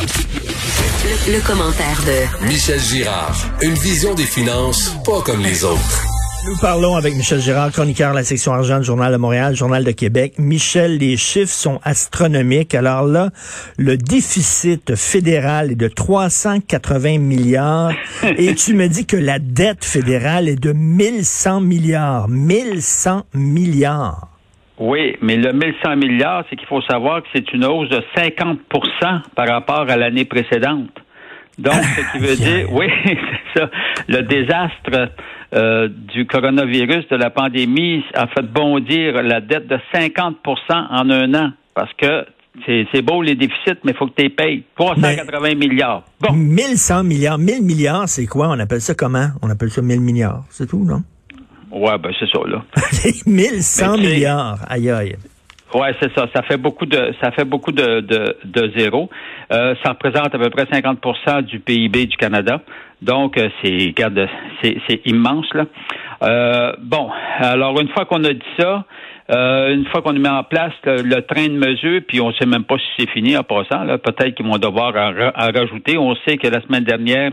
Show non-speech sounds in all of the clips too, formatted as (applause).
Le, commentaire de Michel Girard. Une vision des finances pas comme les autres. Nous parlons avec Michel Girard, chroniqueur de la section argent du Journal de Montréal, Journal de Québec. Michel, les chiffres sont astronomiques. Alors là, le déficit fédéral est de 380 milliards (laughs) et tu me dis que la dette fédérale est de 1100 milliards. 1100 milliards. Oui, mais le 1100 milliards, c'est qu'il faut savoir que c'est une hausse de 50% par rapport à l'année précédente. Donc, ce qui veut dire, oui, (laughs) c'est ça, le désastre euh, du coronavirus, de la pandémie, a fait bondir la dette de 50% en un an, parce que c'est beau les déficits, mais il faut que tu les payes. 380 milliards. Bon. 1100 milliards. 1000 milliards, c'est quoi? On appelle ça comment? On appelle ça 1000 milliards. C'est tout, non? Ouais, ben c'est ça, là. (laughs) 1100 milliards. Aïe, aïe. Ouais, c'est ça. Ça fait beaucoup de ça fait beaucoup de de, de zéro. Euh, ça représente à peu près 50% du PIB du Canada. Donc euh, c'est c'est c'est immense là. Euh, bon, alors une fois qu'on a dit ça, euh, une fois qu'on met en place le, train de mesure, puis on sait même pas si c'est fini en passant, peut-être qu'ils vont devoir en, rajouter. On sait que la semaine dernière,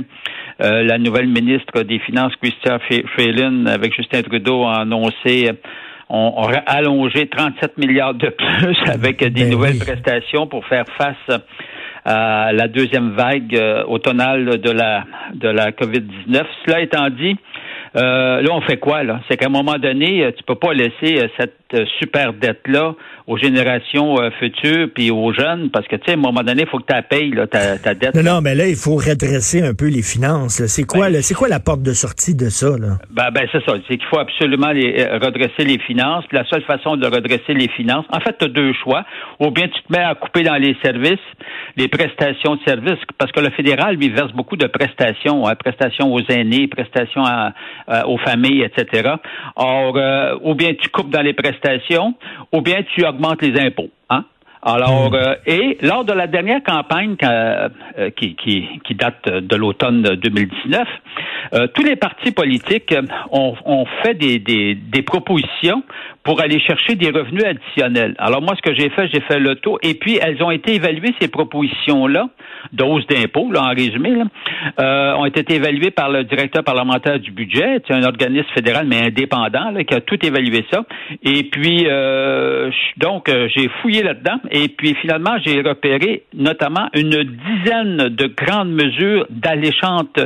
euh, la nouvelle ministre des Finances, Christian Freeland, avec Justin Trudeau, a annoncé on, a allongé 37 milliards de plus (laughs) avec des ben nouvelles prestations pour faire face à la deuxième vague euh, automnale de la de la COVID-19. Cela étant dit, euh, là, on fait quoi, là? C'est qu'à un moment donné, tu peux pas laisser cette super dette-là aux générations euh, futures puis aux jeunes? Parce que tu sais à un moment donné il faut que tu payes là, ta, ta, dette. Non non mais là il faut redresser un peu les finances. C'est quoi ben, c'est quoi la porte de sortie de ça là? Ben ben c'est ça, c'est qu'il faut absolument les, euh, redresser les finances. la seule façon de redresser les finances, en fait tu as deux choix, ou bien tu te mets à couper dans les services, les prestations de services parce que le fédéral lui verse beaucoup de prestations, hein, prestations aux aînés, prestations aux familles, etc. Or euh, ou bien tu coupes dans les prestations ou bien tu augmentes les impôts. Alors, hmm. euh, et lors de la dernière campagne euh, qui, qui, qui, date de l'automne 2019, euh, tous les partis politiques ont, ont fait des, des, des, propositions pour aller chercher des revenus additionnels. Alors moi, ce que j'ai fait, j'ai fait le tour, et puis elles ont été évaluées, ces propositions-là, de hausse d'impôts, là, en résumé, là, euh, ont été évaluées par le directeur parlementaire du budget, c'est un organisme fédéral, mais indépendant, là, qui a tout évalué ça. Et puis, euh, donc, euh, j'ai fouillé là-dedans, et puis finalement, j'ai repéré notamment une dizaine de grandes mesures d'alléchante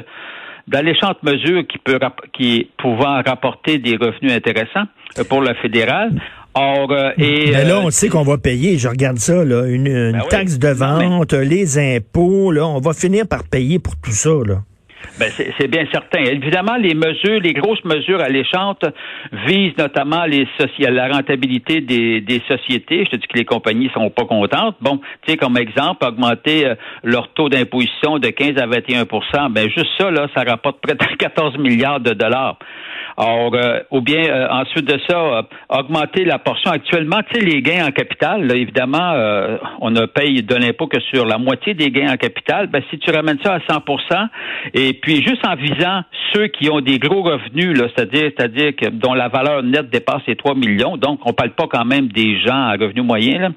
d'alléchantes mesures qui peut qui pouvant rapporter des revenus intéressants euh, pour le fédéral. Or, euh, et, Mais là, euh, on sait qu'on va payer, je regarde ça, là, une, ben taxe de vente, les impôts, là, on va finir par payer pour tout ça. Là. Ben c'est bien certain. Évidemment, les mesures, les grosses mesures alléchantes visent notamment les la rentabilité des, des, sociétés. Je te dis que les compagnies sont pas contentes. Bon, tu sais, comme exemple, augmenter leur taux d'imposition de 15 à 21% ben juste ça, là, ça rapporte près de (laughs) 14 milliards de dollars. Or, euh, ou bien euh, ensuite de ça, euh, augmenter la portion actuellement, tu sais, les gains en capital, évidemment, on ne paye de l'impôt que sur la moitié des gains en capital. Ben, si tu ramènes ça à 100% et puis juste en visant ceux qui ont des gros revenus, c'est-à-dire, c'est-à-dire que dont la valeur nette dépasse les 3 millions, donc on parle pas quand même des gens à revenus moyens. Là.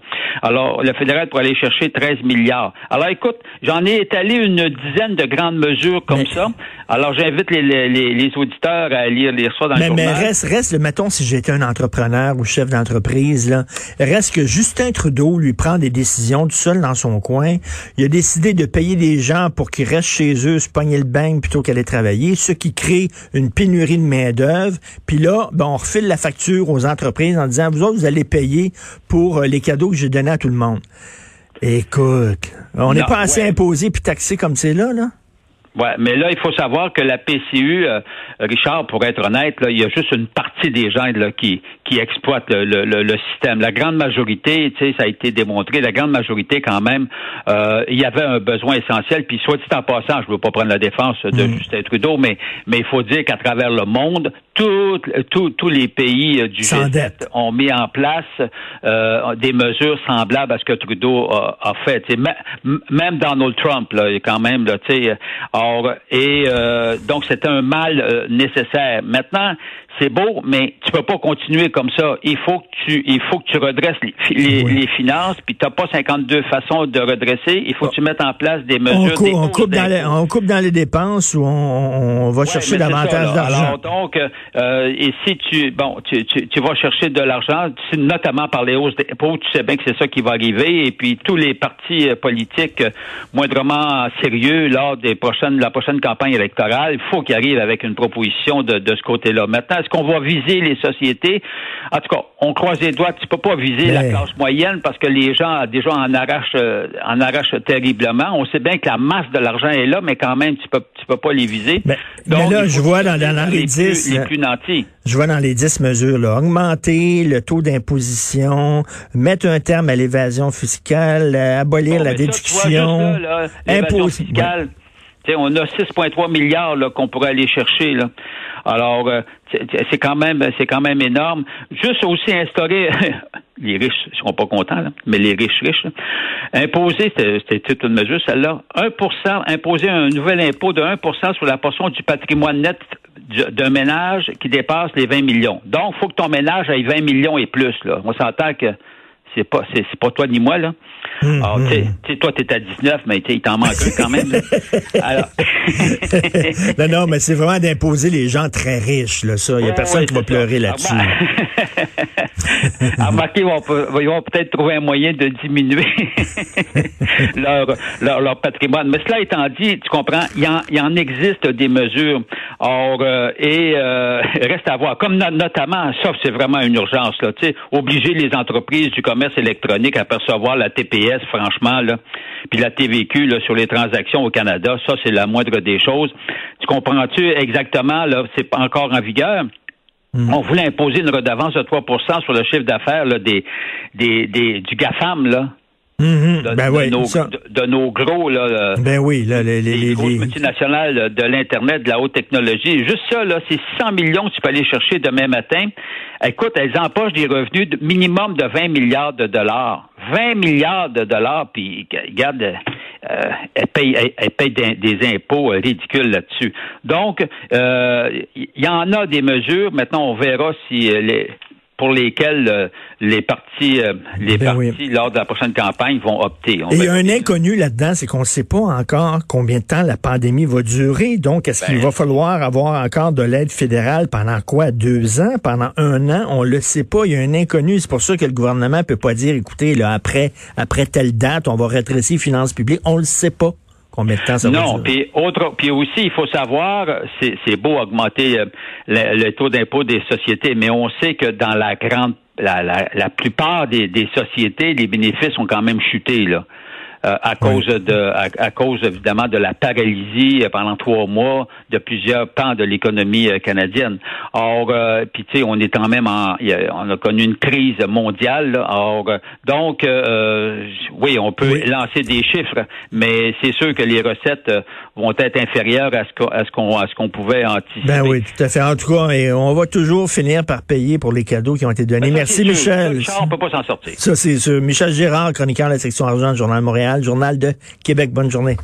Alors, le fédéral pourrait aller chercher 13 milliards. Alors, écoute, j'en ai étalé une dizaine de grandes mesures comme ça. Alors, j'invite les, les, les auditeurs à lire les mais, reste, reste, mettons, si j'étais un entrepreneur ou chef d'entreprise, là, reste que Justin Trudeau lui prend des décisions tout seul dans son coin. Il a décidé de payer des gens pour qu'ils restent chez eux, se pogner le bain plutôt qu'aller travailler, ce qui crée une pénurie de main-d'œuvre. Puis là, ben, on refile la facture aux entreprises en disant, vous autres, vous allez payer pour euh, les cadeaux que j'ai donnés à tout le monde. Écoute, on n'est pas assez imposé puis taxé comme c'est là, là? Ouais, mais là, il faut savoir que la PCU, euh, Richard, pour être honnête, là, il y a juste une partie des gens là, qui, qui exploitent le, le, le, système. La grande majorité, tu sais, ça a été démontré, la grande majorité, quand même, euh, il y avait un besoin essentiel. Puis, soit dit en passant, je ne veux pas prendre la défense de mm. Justin Trudeau, mais mais il faut dire qu'à travers le monde, tous les pays euh, du G7 ont mis en place euh, des mesures semblables à ce que Trudeau a, a fait. même Donald Trump, là, quand même, là, tu sais, Or, et euh, donc, c'est un mal euh, nécessaire. Maintenant, c'est beau, mais tu peux pas continuer comme ça. Il faut que tu, il faut que tu redresses les, les, finances, puis t'as pas 52 façons de redresser. Il faut que tu mettes en place des mesures. On, coupe, dans les, on coupe dans les dépenses ou on, on va chercher davantage d'argent. Donc, euh, et si tu, bon, tu, tu, tu vas chercher de l'argent, notamment par les hausses d'impôts, tu sais bien que c'est ça qui va arriver, et puis tous les partis euh, politiques euh, moindrement sérieux lors des prochaines, la prochaine campagne électorale, il faut qu'ils arrivent avec une proposition de, de ce côté-là. Maintenant, est-ce qu'on va viser les sociétés? En tout cas, on croise les doigts. Tu peux pas viser la classe moyenne parce que les gens déjà en arrachent, euh, en arrachent terriblement. On sait bien que la masse de l'argent est là, mais quand même, tu peux, tu peux pas les viser. Mais, là, je vois dans, les, 10, les plus nantis. Je vois dans les 10 mesures, là, augmenter le taux d'imposition, mettre un terme à l'évasion fiscale, abolir la déduction, imposer. On a 6,3 milliards qu'on pourrait aller chercher. Là. Alors, euh, c'est quand même c'est quand même énorme. Juste aussi instaurer (laughs) les riches ne seront pas contents, mais les riches riches, imposer, c'était toute une mesure, celle-là, 1 imposer un nouvel impôt de 1% sur la portion du patrimoine net d'un ménage qui dépasse les 20 millions. Donc, il faut que ton ménage ait 20 millions et plus. Là. On s'entend que c'est pas c'est pas toi ni moi là. Hum, Alors, tu sais, toi, t'es à 19, mais il t'en manque un quand même. (laughs) Alors... (laughs) non, non, mais c'est vraiment d'imposer les gens très riches, là, ça. Il n'y a personne qui va pleurer là-dessus. (laughs) Remarquez, ils vont, peut-être trouver un moyen de diminuer leur, leur, patrimoine. Mais cela étant dit, tu comprends, il y en, existe des mesures. Or, euh, et euh, reste à voir. Comme notamment, ça, c'est vraiment une urgence, là, tu sais, obliger les entreprises du commerce électronique à percevoir la TPS, franchement, là, puis la TVQ là, sur les transactions au Canada, ça, c'est la moindre des choses. Tu comprends-tu exactement, là, c'est pas encore en vigueur? Mm. On voulait imposer une redevance de 3% sur le chiffre d'affaires des, des, des, du GAFAM, là. Mm-hmm. de, ben nos, de, nos, gros là, ben oui, là, les, les, les, grosses multinationales de l'internet, de la haute technologie. Juste ça là, c'est 100 millions que tu peux aller chercher demain matin. Écoute, elles empochent des revenus de minimum de 20 milliards de dollars. 20 milliards de dollars, puis regarde, euh, elles payent, des, impôts ridicules là-dessus. Donc, il euh, y en a des mesures. Maintenant, on verra si euh, les, pour lesquels euh, les partis, euh, les ben partis lors de la prochaine campagne vont opter. Et il y a un inconnu là-dedans, c'est qu'on ne sait pas encore combien de temps la pandémie va durer. Donc, est-ce qu'il ben. va falloir avoir encore de l'aide fédérale pendant quoi? Deux ans? Pendant un an? On le sait pas. Il y a un inconnu. C'est pour ça que le gouvernement peut pas dire, écoutez, là, après, après telle date, on va redresser les finances publiques. On le sait pas. Combien de temps ça non, puis autre, puis aussi, il faut savoir, c'est beau augmenter euh, le, taux d'impôt des sociétés, mais on sait que dans la grande, la, la, la plupart des, des sociétés, les bénéfices ont quand même chuté là. Euh, à cause de à, cause évidemment de la paralysie euh, pendant trois mois de plusieurs pans de l'économie euh, canadienne. Or, puis tu sais, on est quand même en, on a connu une crise mondiale. Or, donc, oui, on peut lancer des chiffres, mais c'est sûr que les recettes vont être inférieures à ce qu'on à ce qu'on pouvait anticiper. Ben oui, tout à fait. En tout cas, et on va toujours finir par payer pour les cadeaux qui ont été donnés. Ben, Merci, Michel. Ça, on peut pas s'en sortir. Ça, c'est Michel Gérard, chroniqueur de la section argent du Journal de Journal de Québec. Bonne journée.